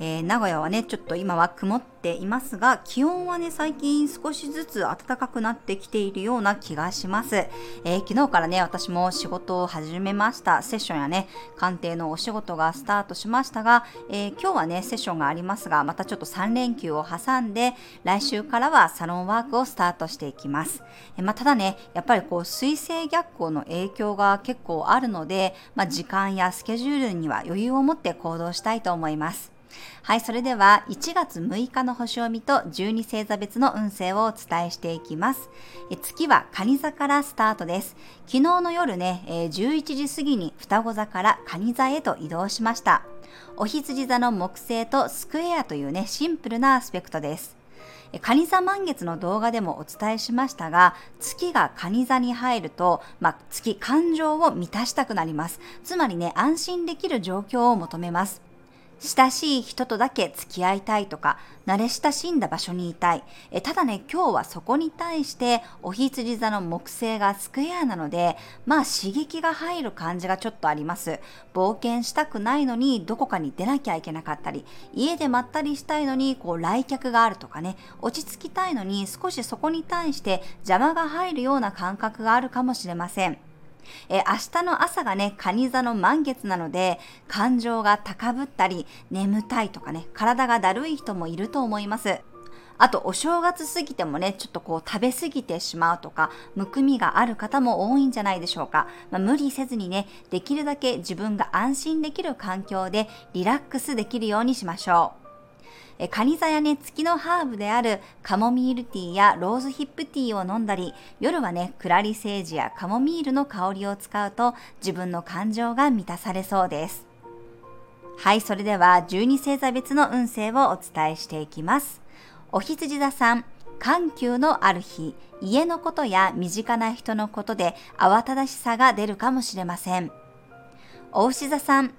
えー、名古屋はね、ちょっと今は曇っていますが、気温はね、最近少しずつ暖かくなってきているような気がします。えー、昨日からね、私も仕事を始めました。セッションやね、鑑定のお仕事がスタートしましたが、えー、今日はね、セッションがありますが、またちょっと3連休を挟んで、来週からはサロンワークをスタートしていきます。えまあ、ただね、やっぱりこう、水星逆行の影響が結構あるので、まあ、時間やスケジュールには余裕を持って行動したいと思います。はい、それでは1月6日の星を見と12星座別の運勢をお伝えしていきます。え月は蟹座からスタートです。昨日の夜ね、え11時過ぎに双子座から蟹座へと移動しました。お羊座の木星とスクエアというね、シンプルなアスペクトです。蟹座満月の動画でもお伝えしましたが、月が蟹座に入ると、まあ、月感情を満たしたくなります。つまりね、安心できる状況を求めます。親しい人とだけ付き合いたいとか、慣れ親しんだ場所にいたい。えただね、今日はそこに対して、お羊座の木星がスクエアなので、まあ刺激が入る感じがちょっとあります。冒険したくないのに、どこかに出なきゃいけなかったり、家でまったりしたいのに、こう来客があるとかね、落ち着きたいのに、少しそこに対して邪魔が入るような感覚があるかもしれません。えー、明日の朝がね、蟹座の満月なので、感情が高ぶったり、眠たいとかね、体がだるい人もいると思います。あと、お正月過ぎてもね、ちょっとこう食べ過ぎてしまうとか、むくみがある方も多いんじゃないでしょうか。まあ、無理せずにね、できるだけ自分が安心できる環境でリラックスできるようにしましょう。えカニ座やね、月のハーブであるカモミールティーやローズヒップティーを飲んだり、夜はね、クラリセージやカモミールの香りを使うと自分の感情が満たされそうです。はい、それでは12星座別の運勢をお伝えしていきます。お羊座さん、緩急のある日、家のことや身近な人のことで慌ただしさが出るかもしれません。お牛座さん、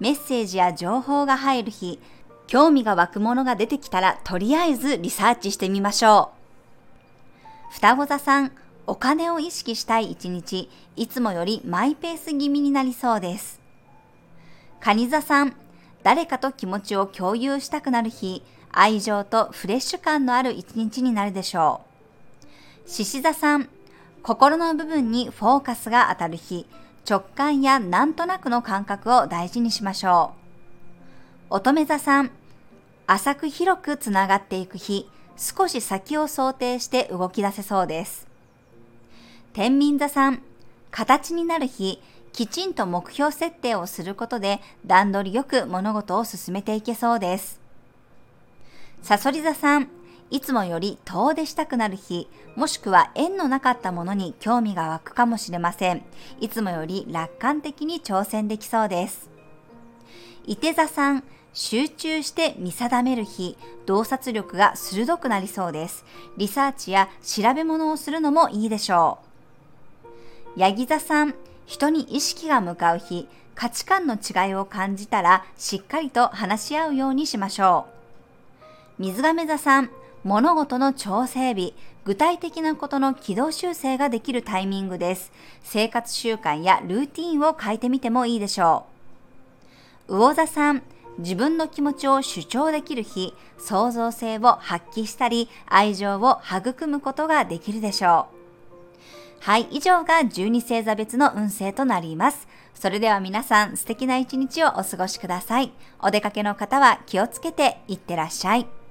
メッセージや情報が入る日、興味が湧くものが出てきたら、とりあえずリサーチしてみましょう。双子座さん、お金を意識したい一日、いつもよりマイペース気味になりそうです。蟹座さん、誰かと気持ちを共有したくなる日、愛情とフレッシュ感のある一日になるでしょう。獅子座さん、心の部分にフォーカスが当たる日、直感やなんとなくの感覚を大事にしましょう。乙女座さん、浅く広くつながっていく日、少し先を想定して動き出せそうです。天秤座さん、形になる日、きちんと目標設定をすることで段取りよく物事を進めていけそうです。さそり座さん、いつもより遠出したくなる日、もしくは縁のなかったものに興味が湧くかもしれません。いつもより楽観的に挑戦できそうです。伊手座さん、集中して見定める日、洞察力が鋭くなりそうです。リサーチや調べ物をするのもいいでしょう。ヤギ座さん、人に意識が向かう日、価値観の違いを感じたらしっかりと話し合うようにしましょう。水亀座さん、物事の調整日、具体的なことの軌道修正ができるタイミングです。生活習慣やルーティンを変えてみてもいいでしょう。魚座さん、自分の気持ちを主張できる日、創造性を発揮したり、愛情を育むことができるでしょう。はい、以上が12星座別の運勢となります。それでは皆さん素敵な一日をお過ごしください。お出かけの方は気をつけていってらっしゃい。